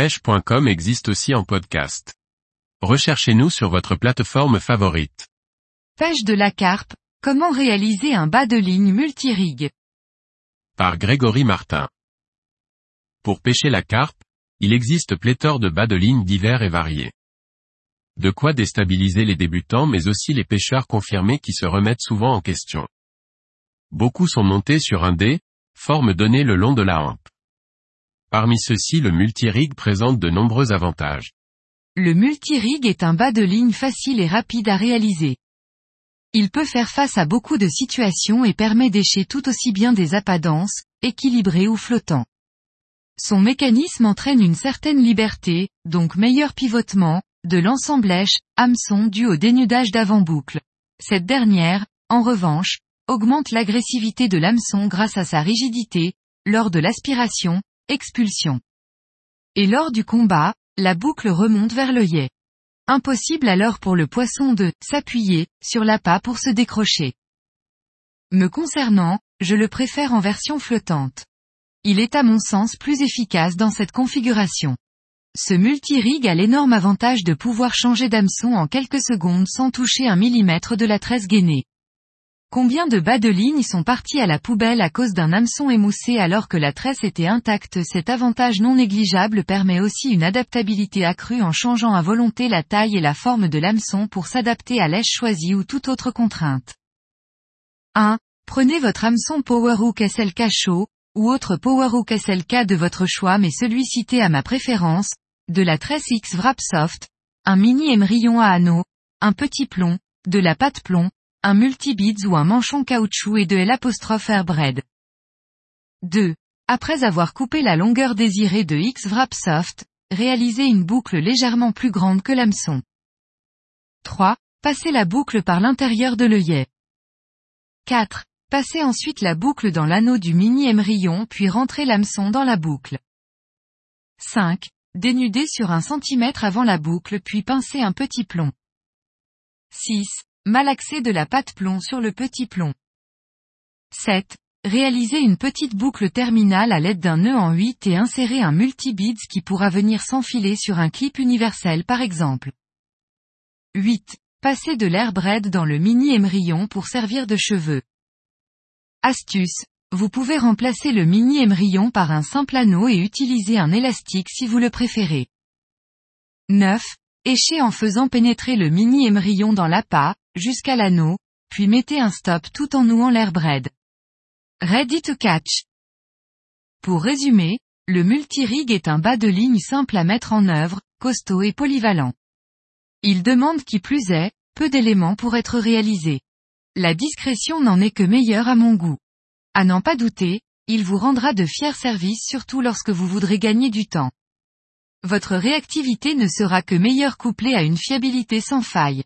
pêche.com existe aussi en podcast. Recherchez-nous sur votre plateforme favorite. Pêche de la carpe, comment réaliser un bas de ligne multirig Par Grégory Martin. Pour pêcher la carpe, il existe pléthore de bas de ligne divers et variés. De quoi déstabiliser les débutants mais aussi les pêcheurs confirmés qui se remettent souvent en question. Beaucoup sont montés sur un dé, forme donnée le long de la hampe. Parmi ceux-ci le multirig présente de nombreux avantages. Le multirig est un bas de ligne facile et rapide à réaliser. Il peut faire face à beaucoup de situations et permet d'écher tout aussi bien des appâts denses, équilibrés ou flottants. Son mécanisme entraîne une certaine liberté, donc meilleur pivotement, de l'ensemblèche, hameçon dû au dénudage d'avant-boucle. Cette dernière, en revanche, augmente l'agressivité de l'hameçon grâce à sa rigidité, lors de l'aspiration, expulsion. Et lors du combat, la boucle remonte vers l'œillet. Impossible alors pour le poisson de s'appuyer sur l'appât pour se décrocher. Me concernant, je le préfère en version flottante. Il est à mon sens plus efficace dans cette configuration. Ce multirig a l'énorme avantage de pouvoir changer d'hameçon en quelques secondes sans toucher un millimètre de la tresse gainée. Combien de bas de ligne sont partis à la poubelle à cause d'un hameçon émoussé alors que la tresse était intacte? Cet avantage non négligeable permet aussi une adaptabilité accrue en changeant à volonté la taille et la forme de l'hameçon pour s'adapter à l'èche choisie ou toute autre contrainte. 1. Prenez votre hameçon Powerhook SLK chaud, ou autre Powerhook SLK de votre choix mais celui cité à ma préférence, de la tresse X Wrapsoft, un mini émerillon à anneau, un petit plomb, de la pâte plomb, un multibeads ou un manchon caoutchouc et de l'apostrophe airbread. 2. Après avoir coupé la longueur désirée de X Wrapsoft, réalisez une boucle légèrement plus grande que l'hameçon. 3. Passez la boucle par l'intérieur de l'œillet. 4. Passez ensuite la boucle dans l'anneau du mini émerillon puis rentrez l'hameçon dans la boucle. 5. Dénudez sur un centimètre avant la boucle puis pincez un petit plomb. 6. Malaxer de la pâte plomb sur le petit plomb. 7. Réalisez une petite boucle terminale à l'aide d'un nœud en 8 et insérez un multi-beads qui pourra venir s'enfiler sur un clip universel par exemple. 8. Passez de l'air dans le mini émerillon pour servir de cheveux. Astuce. Vous pouvez remplacer le mini émerillon par un simple anneau et utiliser un élastique si vous le préférez. 9. Échez en faisant pénétrer le mini émerillon dans l'appât, jusqu'à l'anneau, puis mettez un stop tout en nouant l'air braid. Ready to catch. Pour résumer, le multirig est un bas de ligne simple à mettre en œuvre, costaud et polyvalent. Il demande qui plus est, peu d'éléments pour être réalisé. La discrétion n'en est que meilleure à mon goût. À n'en pas douter, il vous rendra de fiers services surtout lorsque vous voudrez gagner du temps. Votre réactivité ne sera que meilleure couplée à une fiabilité sans faille.